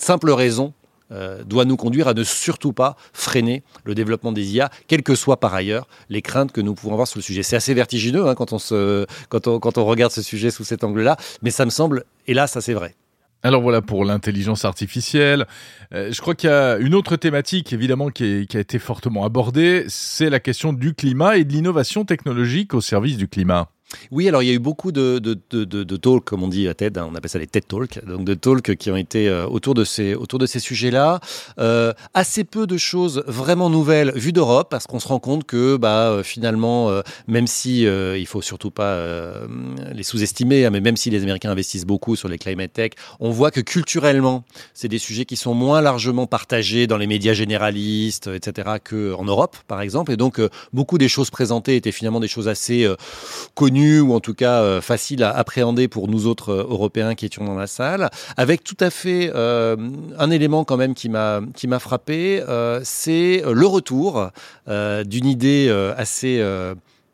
simple raison euh, doit nous conduire à ne surtout pas freiner le développement des IA, quelles que soient par ailleurs les craintes que nous pouvons avoir sur le sujet. C'est assez vertigineux hein, quand, on se, quand, on, quand on regarde ce sujet sous cet angle-là, mais ça me semble, hélas, assez vrai. Alors voilà pour l'intelligence artificielle. Euh, je crois qu'il y a une autre thématique évidemment qui, a été fortement abordée, c'est la question du climat et de l'innovation technologique au service du climat. Oui, alors il y a eu beaucoup de, de, de, de, talks, comme on dit à TED, hein, on appelle ça les TED Talks, donc de talks qui ont été euh, autour de ces, autour de ces sujets-là. Euh, assez peu de choses vraiment nouvelles vues d'Europe, parce qu'on se rend compte que bah, euh, finalement, euh, même si euh, il faut surtout pas les sous-estimer, hein, mais même si les Américains investissent beaucoup sur les climate tech, on voit que culturellement, c'est des sujets qui sont moins largement partagés dans les médias généralistes, etc., qu'en Europe, par exemple. Et donc, beaucoup des choses présentées étaient finalement des choses assez connues ou en tout cas euh, facile à appréhender pour nous autres euh, Européens qui étions dans la salle, avec tout à fait euh, un élément quand même qui m'a qui m'a frappé, c'est le retour d'une idée assez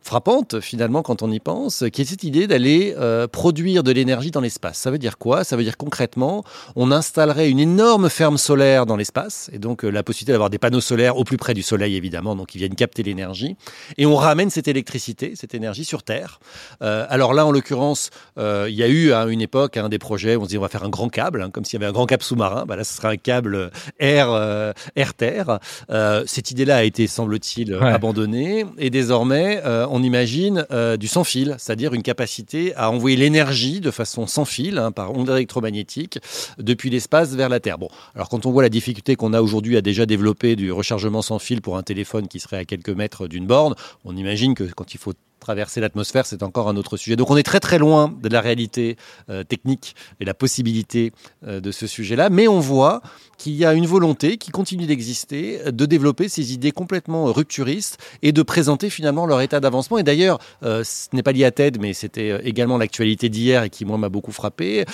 frappante finalement quand on y pense, qui est cette idée d'aller euh, produire de l'énergie dans l'espace. Ça veut dire quoi? Ça veut dire concrètement, on installerait une énorme ferme solaire dans l'espace, et donc euh, la possibilité d'avoir des panneaux solaires au plus près du Soleil évidemment, donc ils viennent capter l'énergie, et on ramène cette électricité, cette énergie sur Terre. Euh, alors là, en l'occurrence, euh, il y a eu à une époque un des projets où on se dit on va faire un grand câble, hein, comme s'il y avait un grand câble sous-marin. Bah là, ce sera un câble air euh, air. Euh, cette idée-là a été semble-t-il ouais. abandonnée, et désormais on imagine euh, du sans fil, c'est-à-dire une capacité à envoyer l'énergie de façon sans fil, hein, par ondes électromagnétiques, depuis l'espace vers la Terre. Bon, alors quand on voit la difficulté qu'on a aujourd'hui à déjà développer du rechargement sans fil pour un téléphone qui serait à quelques mètres d'une borne, on imagine que quand il faut traverser l'atmosphère, c'est encore un autre sujet. Donc on est très très loin de la réalité euh, technique et la possibilité euh, de ce sujet-là, mais on voit qu'il y a une volonté qui continue d'exister de développer ces idées complètement rupturistes et de présenter finalement leur état d'avancement. Et d'ailleurs, euh, ce n'est pas lié à TED, mais c'était également l'actualité d'hier et qui moi m'a beaucoup frappé.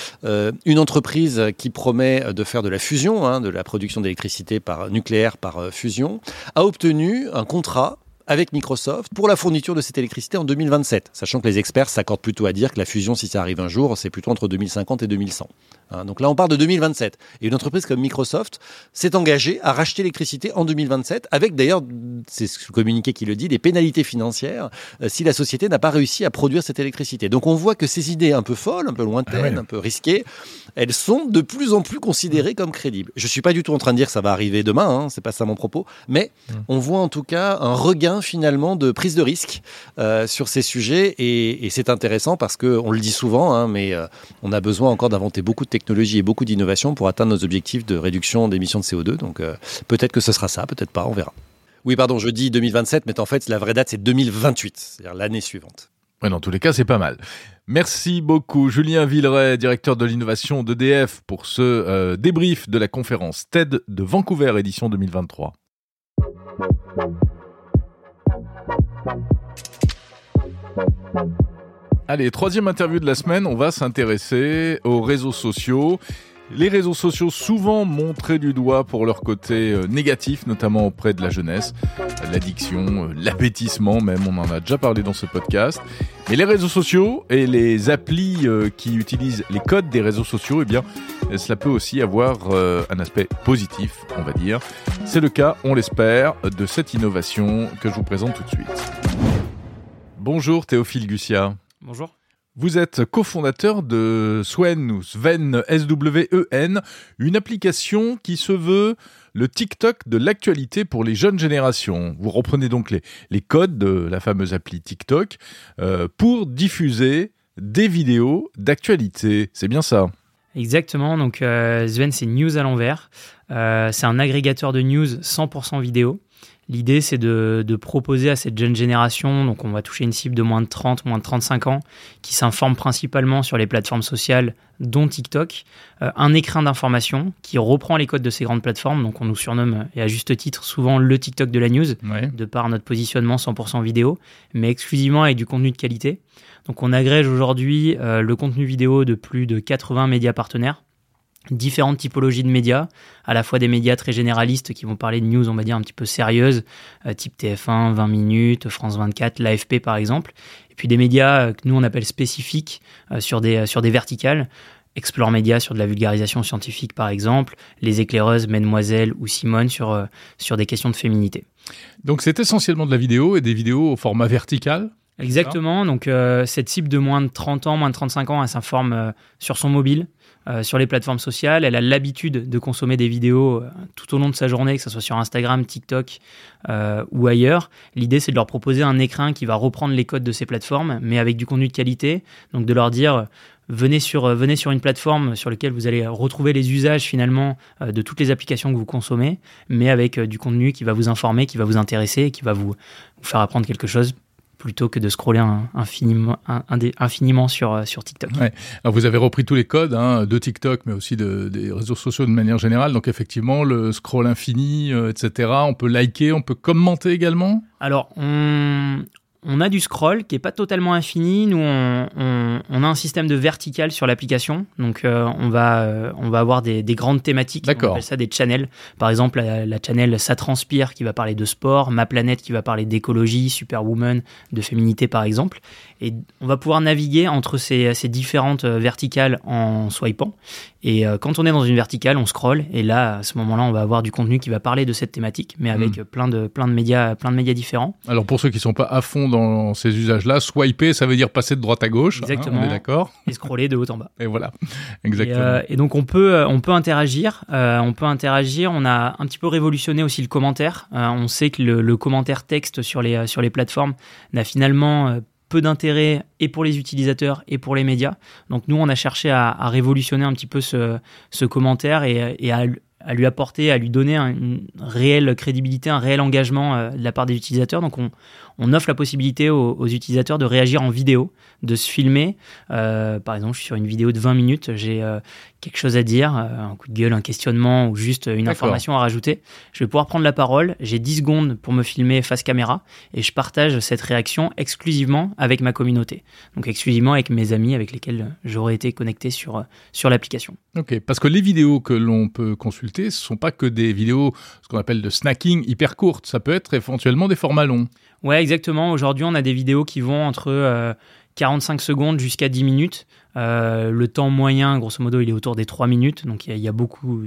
Une entreprise qui promet de faire de la fusion, hein, de la production d'électricité par nucléaire par fusion, a obtenu un contrat avec Microsoft pour la fourniture de cette électricité en 2027, sachant que les experts s'accordent plutôt à dire que la fusion, si ça arrive un jour, c'est plutôt entre 2050 et 2100. Hein, donc là, on parle de 2027. Et une entreprise comme Microsoft s'est engagée à racheter l'électricité en 2027, avec d'ailleurs, c'est ce communiqué qui le dit, des pénalités financières euh, si la société n'a pas réussi à produire cette électricité. Donc on voit que ces idées un peu folles, un peu lointaines, ah ouais. un peu risquées, elles sont de plus en plus considérées comme crédibles. Je suis pas du tout en train de dire que ça va arriver demain, hein, c'est pas ça mon propos, mais mmh. on voit en tout cas un regain finalement de prise de risque euh, sur ces sujets et, c'est intéressant parce que on le dit souvent, hein, mais euh, on a besoin encore d'inventer beaucoup de technologies et beaucoup d'innovations pour atteindre nos objectifs de réduction d'émissions de CO2. Donc euh, peut-être que ce sera ça, peut-être pas, on verra. Oui, pardon, je dis 2027, mais en fait, la vraie date, c'est 2028, c'est-à-dire l'année suivante. Ouais, dans tous les cas, c'est pas mal. Merci beaucoup, Julien Villeray, directeur de l'innovation d'EDF, pour ce débrief de la conférence TED de Vancouver, édition 2023. Allez, troisième interview de la semaine, on va s'intéresser aux réseaux sociaux. Les réseaux sociaux souvent montrés du doigt pour leur côté euh, négatif, notamment auprès de la jeunesse, l'addiction, euh, l'appétissement même, on en a déjà parlé dans ce podcast. Mais les réseaux sociaux et les applis euh, qui utilisent les codes des réseaux sociaux, eh bien, cela peut aussi avoir un aspect positif, on va dire. C'est le cas, on l'espère, de cette innovation que je vous présente tout de suite. Bonjour Théophile Gussia. Bonjour. Vous êtes cofondateur de Swen ou Sven S-W-E-N, une application qui se veut le TikTok de l'actualité pour les jeunes générations. Vous reprenez donc les, codes de la fameuse appli TikTok euh, pour diffuser des vidéos d'actualité. C'est bien ça Exactement, donc euh, Sven c'est News à l'envers. Euh, c'est un agrégateur de news 100% vidéo. L'idée, c'est de, proposer à cette jeune génération, donc on va toucher une cible de moins de 30, moins de 35 ans, qui s'informe principalement sur les plateformes sociales, dont TikTok, euh, un écrin d'information qui reprend les codes de ces grandes plateformes. Donc on nous surnomme, et à juste titre, souvent le TikTok de la news, de par notre positionnement 100% vidéo, mais exclusivement avec du contenu de qualité. Donc on agrège aujourd'hui euh, le contenu vidéo de plus de 80 médias partenaires différentes typologies de médias, à la fois des médias très généralistes qui vont parler de news, on va dire, un petit peu sérieuses, euh, type TF1, 20 minutes, France 24, l'AFP par exemple, et puis des médias euh, que nous on appelle spécifiques euh, sur, des, sur des verticales, Explore Média sur de la vulgarisation scientifique par exemple, Les éclaireuses, Mademoiselle ou Simone sur, sur des questions de féminité. Donc c'est essentiellement de la vidéo et des vidéos au format vertical Exactement, donc cette cible de moins de 30 ans, moins de 35 ans, elle s'informe sur son mobile, euh, sur les plateformes sociales. Elle a l'habitude de consommer des vidéos euh, tout au long de sa journée, que ce soit sur Instagram, TikTok euh, ou ailleurs. L'idée, c'est de leur proposer un écrin qui va reprendre les codes de ces plateformes, mais avec du contenu de qualité. Donc de leur dire, venez sur, venez sur une plateforme sur laquelle vous allez retrouver les usages finalement de toutes les applications que vous consommez, mais avec du contenu qui va vous informer, qui va vous intéresser qui va vous faire apprendre quelque chose plutôt que de scroller infiniment, infiniment sur, euh, sur TikTok. Alors vous avez repris tous les codes hein, de TikTok, mais aussi de, des réseaux sociaux de manière générale. Donc effectivement, le scroll infini, euh, etc. On peut liker, on peut commenter également? Alors on, on a du scroll qui est pas totalement infini. Nous, on, a un système de vertical sur l'application. Donc, euh, on, va, euh, on va avoir des, grandes thématiques. On appelle ça des channels. Par exemple, la, channel Ça transpire qui va parler de sport, Ma planète qui va parler d'écologie, Superwoman, de féminité par exemple. Et on va pouvoir naviguer entre ces, ces différentes verticales en swipant. Et quand on est dans une verticale, on scroll. Et là, à ce moment-là, on va avoir du contenu qui va parler de cette thématique, mais avec hmm. plein, de, plein, de médias, plein de médias différents. Alors, pour ceux qui sont pas à fond dans ces usages-là. Swiper, ça veut dire passer de droite à gauche. Hein, Exactement. on est d'accord. Et scroller de haut en bas. Et voilà. Exactement. Euh, et, donc on peut, euh, on peut interagir. Euh, on peut interagir. On a un petit peu révolutionné aussi le commentaire. on sait que le, commentaire texte sur les, sur les plateformes n'a finalement peu d'intérêt et pour les utilisateurs et pour les médias. Donc nous, on a cherché à, révolutionner un petit peu ce, commentaire et, et à à lui apporter, à lui donner une réelle crédibilité, un réel engagement euh, de la part des utilisateurs. Donc on, on offre la possibilité aux, utilisateurs de réagir en vidéo, de se filmer. Euh, par exemple, je suis sur une vidéo de 20 minutes, j'ai euh, quelque chose à dire, un coup de gueule, un questionnement ou juste une information à rajouter. Je vais pouvoir prendre la parole, j'ai 10 secondes pour me filmer face caméra et je partage cette réaction exclusivement avec ma communauté. Donc exclusivement avec mes amis avec lesquels j'aurais été connecté sur, sur l'application. Ok, parce que les vidéos que l'on peut consulter, ce ne sont pas que des vidéos, ce qu'on appelle de snacking hyper courtes. Ça peut être éventuellement des formats longs. Ouais, exactement. Aujourd'hui, on a des vidéos qui vont entre 45 euh, secondes jusqu'à 10 minutes. Euh, le temps moyen, grosso modo, il est autour des 3 minutes. Donc, il y, a beaucoup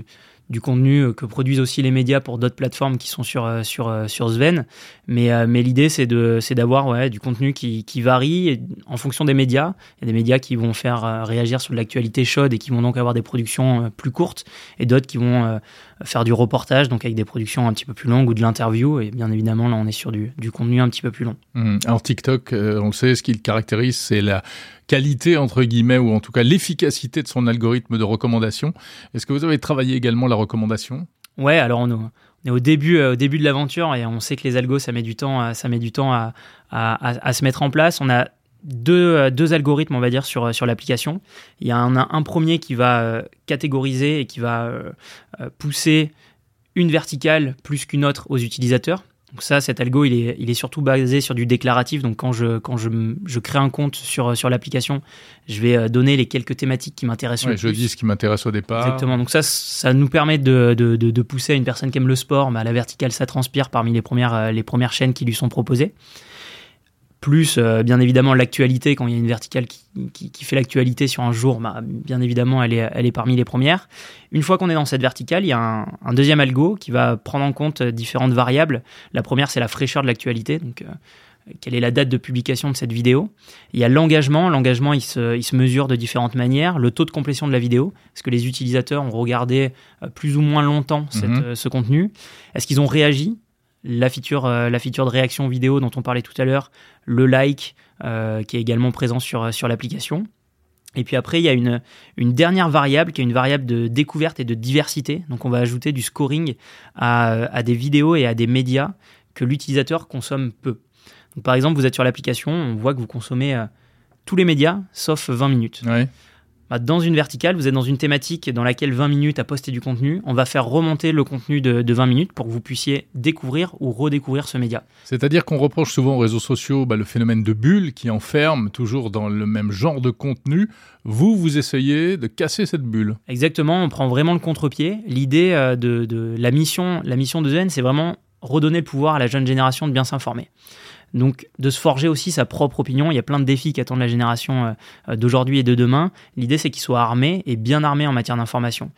du contenu euh, que produisent aussi les médias pour d'autres plateformes qui sont sur, sur, sur Sven. Mais, mais l'idée, c'est d'avoir ouais, du contenu qui, qui varie en fonction des médias. Il y a des médias qui vont faire réagir sur l'actualité chaude et qui vont donc avoir des productions plus courtes, et d'autres qui vont faire du reportage, donc avec des productions un petit peu plus longues ou de l'interview. Et bien évidemment, là, on est sur du, du contenu un petit peu plus long. Mmh. Alors TikTok, on le sait, ce qui le caractérise, c'est la qualité, entre guillemets, ou en tout cas l'efficacité de son algorithme de recommandation. Est-ce que vous avez travaillé également la recommandation? Ouais, alors on, est au début, euh, au début de l'aventure et on sait que les algos, ça met du temps, ça met du temps à, à, se mettre en place. On a deux, euh, deux, algorithmes, on va dire, sur, sur l'application. Il y a un, un, premier qui va euh, catégoriser et qui va pousser une verticale plus qu'une autre aux utilisateurs. Donc ça, cet algo, il est, il est surtout basé sur du déclaratif. Donc quand je, quand je, je crée un compte sur, sur l'application, je vais euh, donner les quelques thématiques qui m'intéressent ouais, Je dis ce qui m'intéresse au départ. Exactement. Donc ça, ça nous permet de, de, de, de pousser à une personne qui aime le sport. Bah, la verticale, ça transpire parmi les premières, euh, les premières chaînes qui lui sont proposées plus euh, bien évidemment l'actualité quand il y a une verticale qui, qui, qui fait l'actualité sur un jour bah, bien évidemment elle est, elle est parmi les premières. Une fois qu'on est dans cette verticale il y a un, un, deuxième algo qui va prendre en compte différentes variables. La première c'est la fraîcheur de l'actualité donc euh, quelle est la date de publication de cette vidéo. Il y a l'engagement. L'engagement il se, il se mesure de différentes manières. Le taux de complétion de la vidéo est-ce que les utilisateurs ont regardé euh, plus ou moins longtemps cette, -hmm. ce contenu. Est-ce qu'ils ont réagi? La feature, euh, la feature de réaction vidéo dont on parlait tout à l'heure, le like euh, qui est également présent sur, sur l'application. Et puis après, il y a une, une dernière variable qui est une variable de découverte et de diversité. Donc on va ajouter du scoring à, des vidéos et à des médias que l'utilisateur consomme peu. Par exemple, vous êtes sur l'application, on voit que vous consommez euh, tous les médias sauf 20 minutes. Bah, dans une verticale, vous êtes dans une thématique dans laquelle 20 minutes à poster du contenu. On va faire remonter le contenu de, de 20 minutes pour que vous puissiez découvrir ou redécouvrir ce média. C'est-à-dire qu'on reproche souvent aux réseaux sociaux bah, le phénomène de bulle qui enferme toujours dans le même genre de contenu. Vous, vous essayez de casser cette bulle. Exactement, on prend vraiment le contre-pied. L'idée euh, de, de, la mission, la mission de Zen, c'est vraiment redonner le pouvoir à la jeune génération de bien s'informer. Donc de se forger aussi sa propre opinion. Il y a plein de défis qui attendent la génération euh, d'aujourd'hui et de demain. L'idée c'est qu'ils soient armés et bien armés en matière d'information.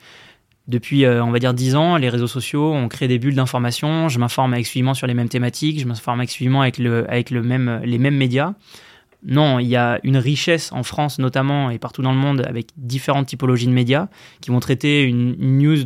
Depuis, euh, on va dire, 10 ans, les réseaux sociaux ont créé des bulles d'information. Je m'informe exclusivement sur les mêmes thématiques, je m'informe exclusivement avec, les mêmes médias. Non, il y a une richesse en France notamment et partout dans le monde avec différentes typologies de médias qui vont traiter une, news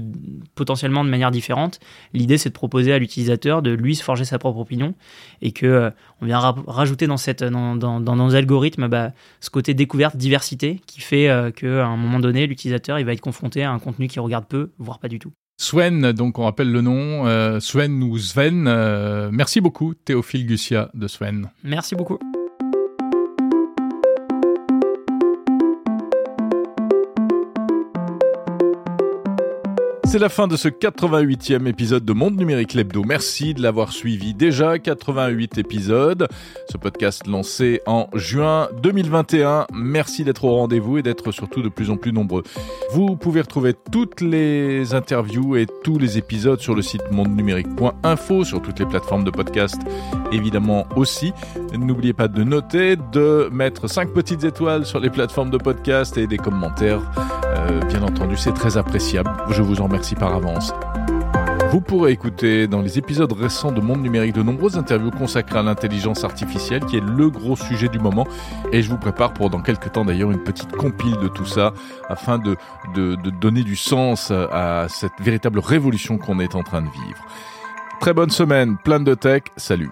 potentiellement de manière différente. L'idée c'est de proposer à l'utilisateur de lui se forger sa propre opinion et que euh, on vient ra rajouter dans cette dans, dans, dans nos algorithmes bah, ce côté découverte diversité qui fait euh, qu'à un moment donné l'utilisateur il va être confronté à un contenu qu'il regarde peu voire pas du tout. Swen, donc on rappelle le nom, euh, Swen ou Sven. Euh, merci beaucoup Théophile Gussia de Swen. Merci beaucoup. C'est la fin de ce 88e épisode de Monde Numérique Lebdo. Merci de l'avoir suivi. Déjà 88 épisodes. Ce podcast lancé en juin 2021. Merci d'être au rendez-vous et d'être surtout de plus en plus nombreux. Vous pouvez retrouver toutes les interviews et tous les épisodes sur le site mondenumérique.info, sur toutes les plateformes de podcast évidemment aussi. N'oubliez pas de noter, de mettre 5 petites étoiles sur les plateformes de podcast et des commentaires. Euh, bien entendu, c'est très appréciable. Je vous en remercie Merci par avance. Vous pourrez écouter dans les épisodes récents de Monde Numérique de nombreuses interviews consacrées à l'intelligence artificielle qui est le gros sujet du moment et je vous prépare pour dans quelques temps d'ailleurs une petite compile de tout ça afin de, de, de donner du sens à cette véritable révolution qu'on est en train de vivre. Très bonne semaine, plein de tech, salut